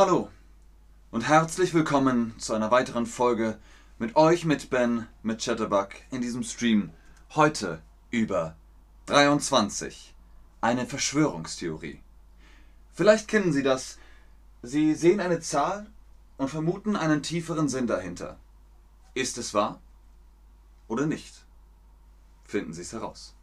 Hallo und herzlich willkommen zu einer weiteren Folge mit euch, mit Ben, mit Chatterbug in diesem Stream. Heute über 23. Eine Verschwörungstheorie. Vielleicht kennen Sie das. Sie sehen eine Zahl und vermuten einen tieferen Sinn dahinter. Ist es wahr oder nicht? Finden Sie es heraus.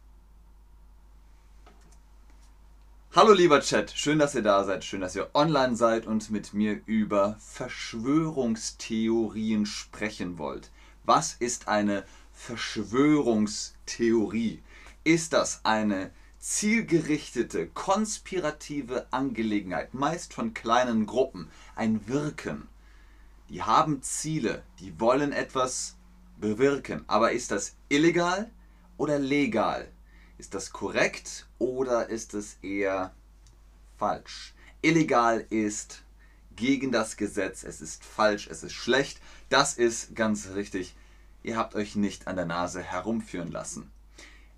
Hallo lieber Chat, schön, dass ihr da seid, schön, dass ihr online seid und mit mir über Verschwörungstheorien sprechen wollt. Was ist eine Verschwörungstheorie? Ist das eine zielgerichtete, konspirative Angelegenheit, meist von kleinen Gruppen, ein Wirken? Die haben Ziele, die wollen etwas bewirken, aber ist das illegal oder legal? Ist das korrekt oder ist es eher falsch? Illegal ist gegen das Gesetz, es ist falsch, es ist schlecht. Das ist ganz richtig. Ihr habt euch nicht an der Nase herumführen lassen.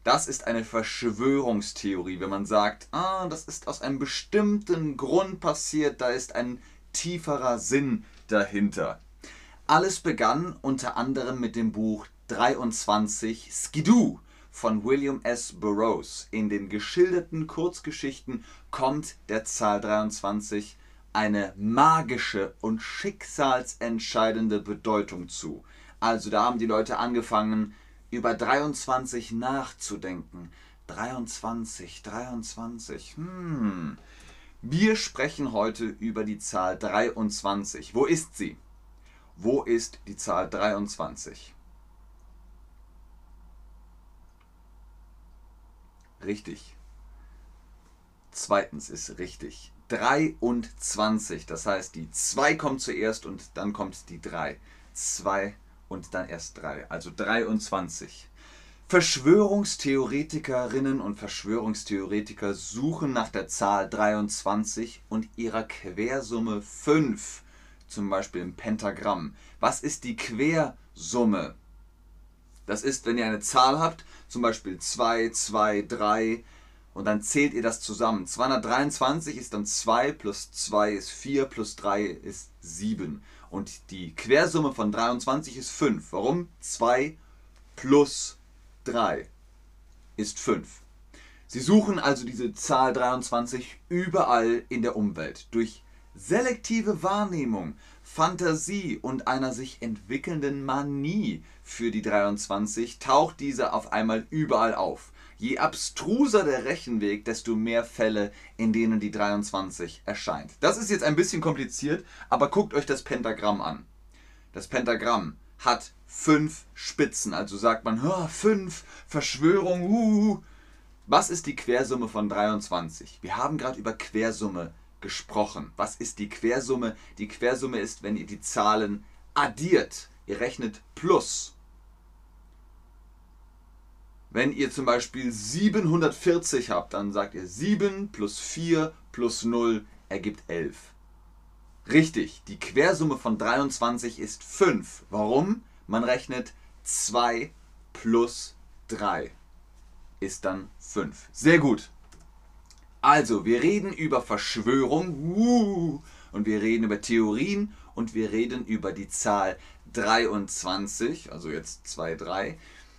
Das ist eine Verschwörungstheorie, wenn man sagt, ah, das ist aus einem bestimmten Grund passiert, da ist ein tieferer Sinn dahinter. Alles begann unter anderem mit dem Buch 23 Skidoo von William S. Burroughs. In den geschilderten Kurzgeschichten kommt der Zahl 23 eine magische und schicksalsentscheidende Bedeutung zu. Also da haben die Leute angefangen, über 23 nachzudenken. 23, 23, hm. Wir sprechen heute über die Zahl 23. Wo ist sie? Wo ist die Zahl 23? Richtig. Zweitens ist richtig. 23. Das heißt, die 2 kommt zuerst und dann kommt die 3. 2 und dann erst 3. Also 23. Verschwörungstheoretikerinnen und Verschwörungstheoretiker suchen nach der Zahl 23 und ihrer Quersumme 5. Zum Beispiel im Pentagramm. Was ist die Quersumme? Das ist, wenn ihr eine Zahl habt, zum Beispiel 2, 2, 3 und dann zählt ihr das zusammen. 223 ist dann 2 plus 2 ist 4 plus 3 ist 7. Und die Quersumme von 23 ist 5. Warum? 2 plus 3 ist 5. Sie suchen also diese Zahl 23 überall in der Umwelt. Durch selektive Wahrnehmung Fantasie und einer sich entwickelnden Manie für die 23 taucht diese auf einmal überall auf. Je abstruser der Rechenweg, desto mehr Fälle, in denen die 23 erscheint. Das ist jetzt ein bisschen kompliziert, aber guckt euch das Pentagramm an. Das Pentagramm hat fünf Spitzen, also sagt man, fünf, Verschwörung, uh. Was ist die Quersumme von 23? Wir haben gerade über Quersumme gesprochen. Was ist die Quersumme? Die Quersumme ist, wenn ihr die Zahlen addiert. Ihr rechnet plus. Wenn ihr zum Beispiel 740 habt, dann sagt ihr 7 plus 4 plus 0 ergibt 11. Richtig, die Quersumme von 23 ist 5. Warum? Man rechnet 2 plus 3 ist dann 5. Sehr gut. Also, wir reden über Verschwörung und wir reden über Theorien und wir reden über die Zahl 23, also jetzt 2, 3.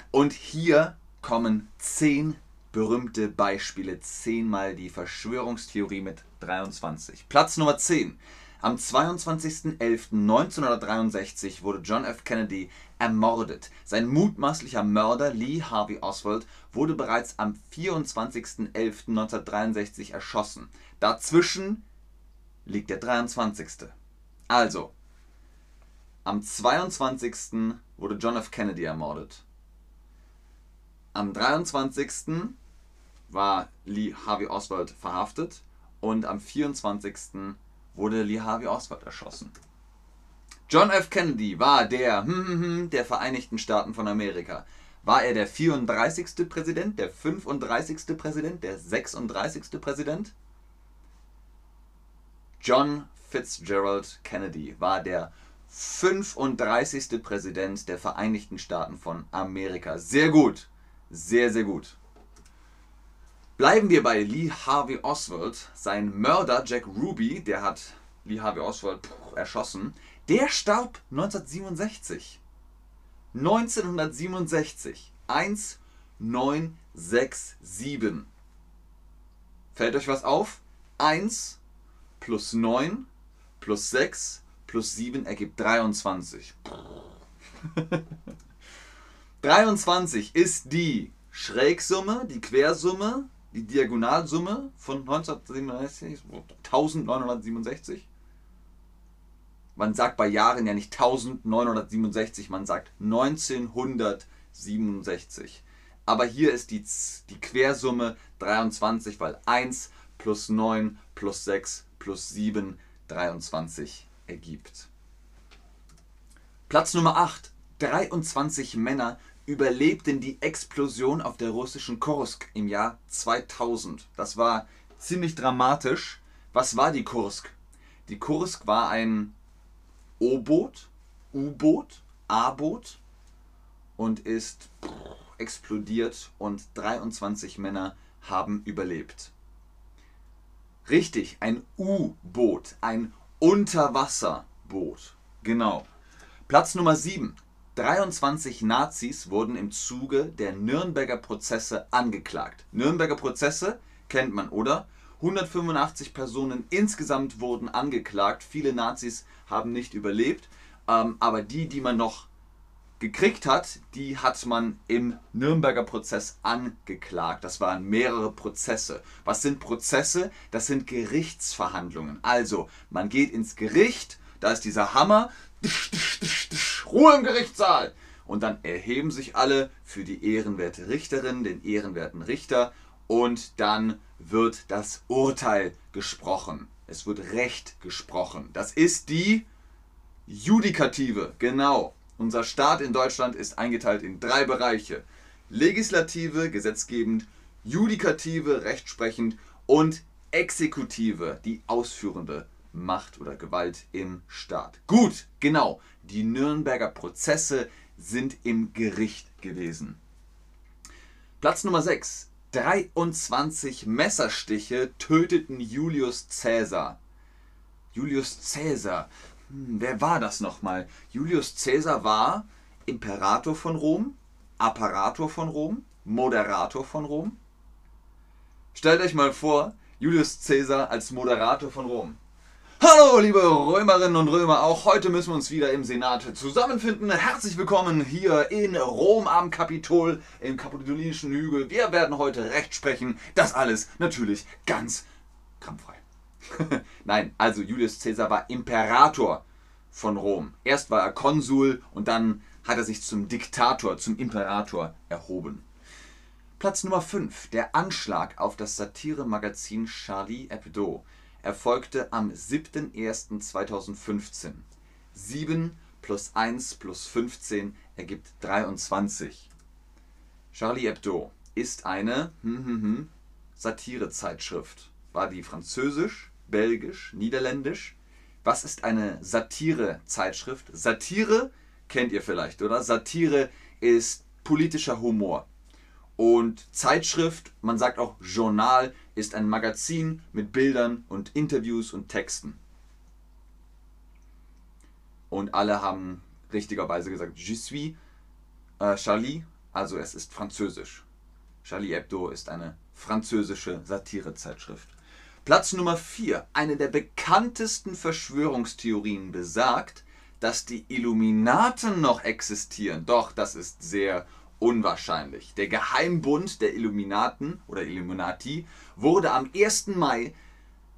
Und hier kommen 10 berühmte Beispiele, 10 mal die Verschwörungstheorie mit 23. Platz Nummer 10. Am 22.11.1963 wurde John F. Kennedy ermordet. Sein mutmaßlicher Mörder Lee Harvey Oswald wurde bereits am 24.11.1963 erschossen. Dazwischen liegt der 23. Also, am 22. wurde John F. Kennedy ermordet. Am 23. war Lee Harvey Oswald verhaftet und am 24 wurde Lee Harvey Oswald erschossen. John F. Kennedy war der hm, hm, hm, der Vereinigten Staaten von Amerika. War er der 34. Präsident, der 35. Präsident, der 36. Präsident? John Fitzgerald Kennedy war der 35. Präsident der Vereinigten Staaten von Amerika. Sehr gut, sehr, sehr gut. Bleiben wir bei Lee Harvey Oswald. Sein Mörder Jack Ruby, der hat Lee Harvey Oswald erschossen. Der starb 1967. 1967. 1967. Fällt euch was auf? 1 plus 9 plus 6 plus 7 ergibt 23. 23 ist die Schrägsumme, die Quersumme, die Diagonalsumme von 1967, 1967. Man sagt bei Jahren ja nicht 1967, man sagt 1967. Aber hier ist die, die Quersumme 23, weil 1 plus 9 plus 6 plus 7 23 ergibt. Platz Nummer 8. 23 Männer überlebten die Explosion auf der russischen Kursk im Jahr 2000. Das war ziemlich dramatisch. Was war die Kursk? Die Kursk war ein O-Boot, U-Boot, A-Boot und ist explodiert und 23 Männer haben überlebt. Richtig, ein U-Boot, ein Unterwasserboot. Genau. Platz Nummer 7. 23 Nazis wurden im Zuge der Nürnberger Prozesse angeklagt. Nürnberger Prozesse kennt man, oder? 185 Personen insgesamt wurden angeklagt. Viele Nazis haben nicht überlebt. Ähm, aber die, die man noch gekriegt hat, die hat man im Nürnberger Prozess angeklagt. Das waren mehrere Prozesse. Was sind Prozesse? Das sind Gerichtsverhandlungen. Also, man geht ins Gericht, da ist dieser Hammer, Ruhe im Gerichtssaal. Und dann erheben sich alle für die ehrenwerte Richterin, den ehrenwerten Richter und dann wird das Urteil gesprochen. Es wird Recht gesprochen. Das ist die Judikative, genau. Unser Staat in Deutschland ist eingeteilt in drei Bereiche. Legislative, gesetzgebend, Judikative, rechtsprechend und Exekutive, die ausführende Macht oder Gewalt im Staat. Gut, genau. Die Nürnberger Prozesse sind im Gericht gewesen. Platz Nummer 6. 23 Messerstiche töteten Julius Caesar. Julius Caesar. Hm, wer war das nochmal? Julius Caesar war Imperator von Rom, Apparator von Rom, Moderator von Rom. Stellt euch mal vor, Julius Caesar als Moderator von Rom. Hallo, liebe Römerinnen und Römer, auch heute müssen wir uns wieder im Senat zusammenfinden. Herzlich willkommen hier in Rom am Kapitol, im Kapitolinischen Hügel. Wir werden heute Recht sprechen. Das alles natürlich ganz krampffrei. Nein, also Julius Caesar war Imperator von Rom. Erst war er Konsul und dann hat er sich zum Diktator, zum Imperator erhoben. Platz Nummer 5. Der Anschlag auf das Satiremagazin Charlie Hebdo erfolgte am 7.01.2015. 7 plus 1 plus 15 ergibt 23. Charlie Hebdo ist eine hm, hm, hm, Satirezeitschrift. War die französisch, belgisch, niederländisch? Was ist eine Satirezeitschrift? Satire kennt ihr vielleicht, oder? Satire ist politischer Humor. Und Zeitschrift, man sagt auch Journal, ist ein Magazin mit Bildern und Interviews und Texten. Und alle haben richtigerweise gesagt, Je suis äh, Charlie, also es ist französisch. Charlie Hebdo ist eine französische Satirezeitschrift. Platz Nummer 4. Eine der bekanntesten Verschwörungstheorien besagt, dass die Illuminaten noch existieren. Doch, das ist sehr unwahrscheinlich. Der Geheimbund der Illuminaten oder Illuminati wurde am 1. Mai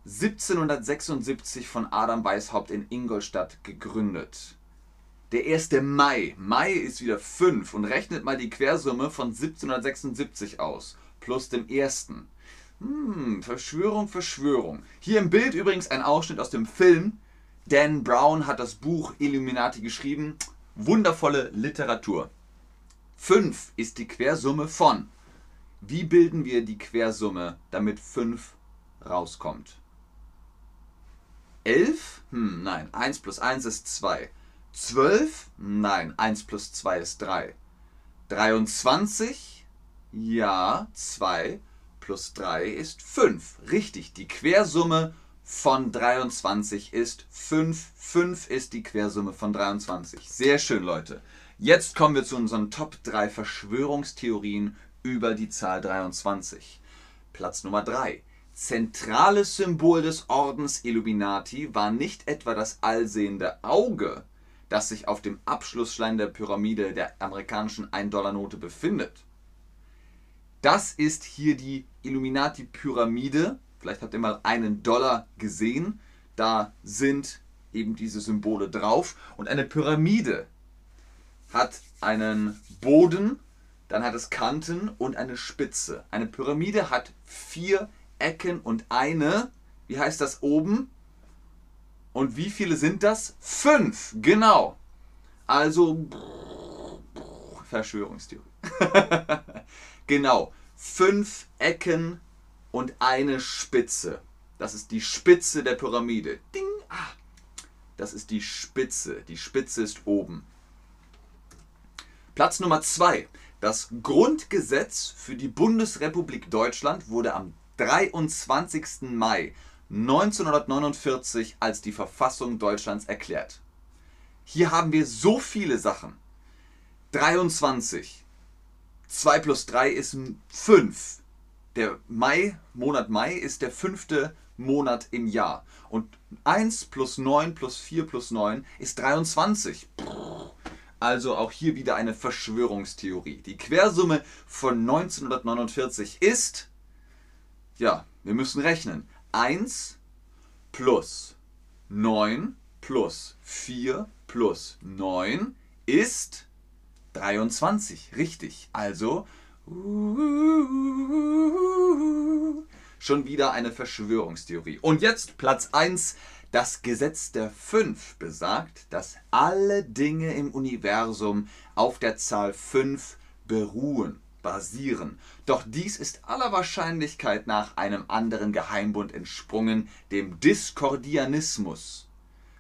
1776 von Adam Weishaupt in Ingolstadt gegründet. Der 1. Mai. Mai ist wieder 5 und rechnet mal die Quersumme von 1776 aus. Plus dem 1. Hm, Verschwörung, Verschwörung. Hier im Bild übrigens ein Ausschnitt aus dem Film. Dan Brown hat das Buch Illuminati geschrieben. Wundervolle Literatur. 5 ist die Quersumme von. Wie bilden wir die Quersumme, damit 5 rauskommt? 11? Hm, nein. 1 plus 1 ist 2. 12? Nein. 1 plus 2 ist 3. 23? Ja, 2 plus 3 ist 5. Richtig, die Quersumme von 23 ist 5. 5 ist die Quersumme von 23. Sehr schön, Leute. Jetzt kommen wir zu unseren Top 3 Verschwörungstheorien über die Zahl 23. Platz Nummer 3. Zentrales Symbol des Ordens Illuminati war nicht etwa das allsehende Auge, das sich auf dem Abschlussschlein der Pyramide der amerikanischen 1-Dollar-Note befindet. Das ist hier die Illuminati-Pyramide. Vielleicht habt ihr mal einen Dollar gesehen. Da sind eben diese Symbole drauf. Und eine Pyramide hat einen Boden, dann hat es Kanten und eine Spitze. Eine Pyramide hat vier Ecken und eine, wie heißt das oben? Und wie viele sind das? Fünf, genau. Also Verschwörungstheorie. genau, fünf Ecken und eine Spitze. Das ist die Spitze der Pyramide. Ding, ah. Das ist die Spitze. Die Spitze ist oben. Platz Nummer zwei. Das Grundgesetz für die Bundesrepublik Deutschland wurde am 23. Mai 1949 als die Verfassung Deutschlands erklärt. Hier haben wir so viele Sachen. 23. 2 plus 3 ist 5. Der Mai, Monat Mai ist der fünfte Monat im Jahr. Und 1 plus 9 plus 4 plus 9 ist 23. Also auch hier wieder eine Verschwörungstheorie. Die Quersumme von 1949 ist, ja, wir müssen rechnen. 1 plus 9 plus 4 plus 9 ist 23. Richtig. Also schon wieder eine Verschwörungstheorie. Und jetzt Platz 1. Das Gesetz der 5 besagt, dass alle Dinge im Universum auf der Zahl 5 beruhen basieren. Doch dies ist aller Wahrscheinlichkeit nach einem anderen Geheimbund entsprungen, dem Diskordianismus.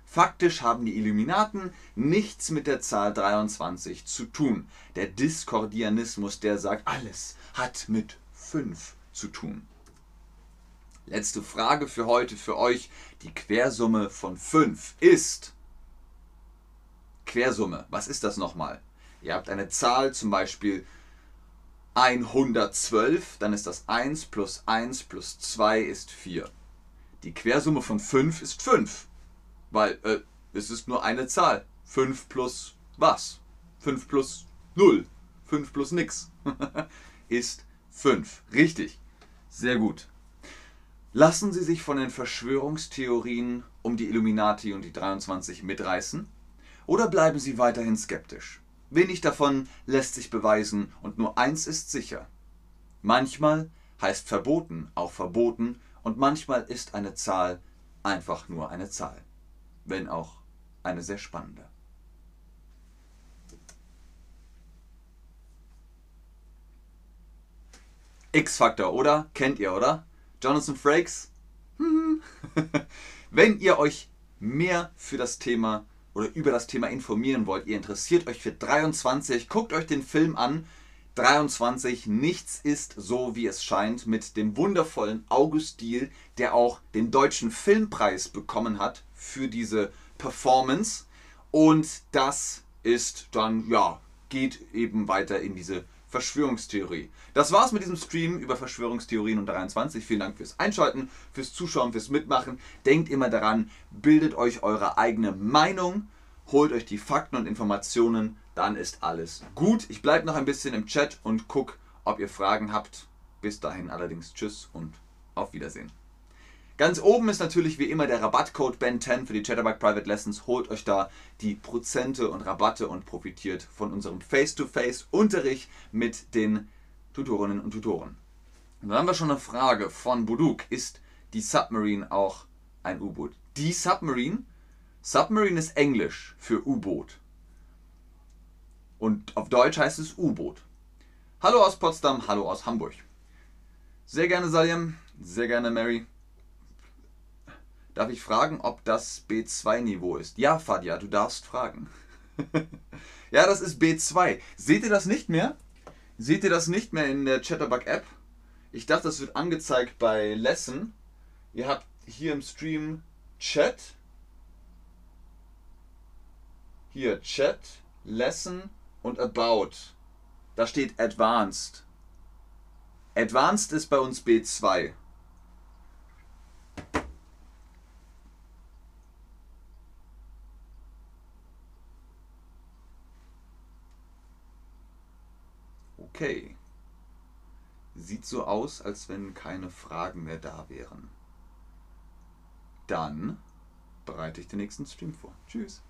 Faktisch haben die Illuminaten nichts mit der Zahl 23 zu tun. Der Diskordianismus, der sagt, alles hat mit 5 zu tun. Letzte Frage für heute für euch. Die Quersumme von 5 ist. Quersumme, was ist das nochmal? Ihr habt eine Zahl, zum Beispiel 112, dann ist das 1 plus 1 plus 2 ist 4. Die Quersumme von 5 ist 5, weil äh, es ist nur eine Zahl. 5 plus was? 5 plus 0, 5 plus nix ist 5. Richtig, sehr gut. Lassen Sie sich von den Verschwörungstheorien um die Illuminati und die 23 mitreißen? Oder bleiben Sie weiterhin skeptisch? Wenig davon lässt sich beweisen und nur eins ist sicher. Manchmal heißt verboten auch verboten und manchmal ist eine Zahl einfach nur eine Zahl. Wenn auch eine sehr spannende. X-Faktor, oder? Kennt ihr, oder? Jonathan Frakes? Wenn ihr euch mehr für das Thema oder über das Thema informieren wollt, ihr interessiert euch für 23, guckt euch den Film an. 23, nichts ist so, wie es scheint, mit dem wundervollen August Diel, der auch den deutschen Filmpreis bekommen hat für diese Performance. Und das ist dann, ja, geht eben weiter in diese Verschwörungstheorie. Das war's mit diesem Stream über Verschwörungstheorien und 23. Vielen Dank fürs Einschalten, fürs Zuschauen, fürs Mitmachen. Denkt immer daran, bildet euch eure eigene Meinung, holt euch die Fakten und Informationen, dann ist alles gut. Ich bleibe noch ein bisschen im Chat und gucke, ob ihr Fragen habt. Bis dahin allerdings Tschüss und auf Wiedersehen. Ganz oben ist natürlich wie immer der Rabattcode BEN10 für die Chatterbug Private Lessons. Holt euch da die Prozente und Rabatte und profitiert von unserem Face-to-Face-Unterricht mit den Tutorinnen und Tutoren. Und dann haben wir schon eine Frage von Buduk. Ist die Submarine auch ein U-Boot? Die Submarine? Submarine ist Englisch für U-Boot. Und auf Deutsch heißt es U-Boot. Hallo aus Potsdam, hallo aus Hamburg. Sehr gerne Salim, sehr gerne Mary. Darf ich fragen, ob das B2-Niveau ist? Ja, Fadia, du darfst fragen. ja, das ist B2. Seht ihr das nicht mehr? Seht ihr das nicht mehr in der Chatterbug-App? Ich dachte, das wird angezeigt bei Lesson. Ihr habt hier im Stream Chat. Hier Chat, Lesson und About. Da steht Advanced. Advanced ist bei uns B2. Okay. Sieht so aus, als wenn keine Fragen mehr da wären. Dann bereite ich den nächsten Stream vor. Tschüss.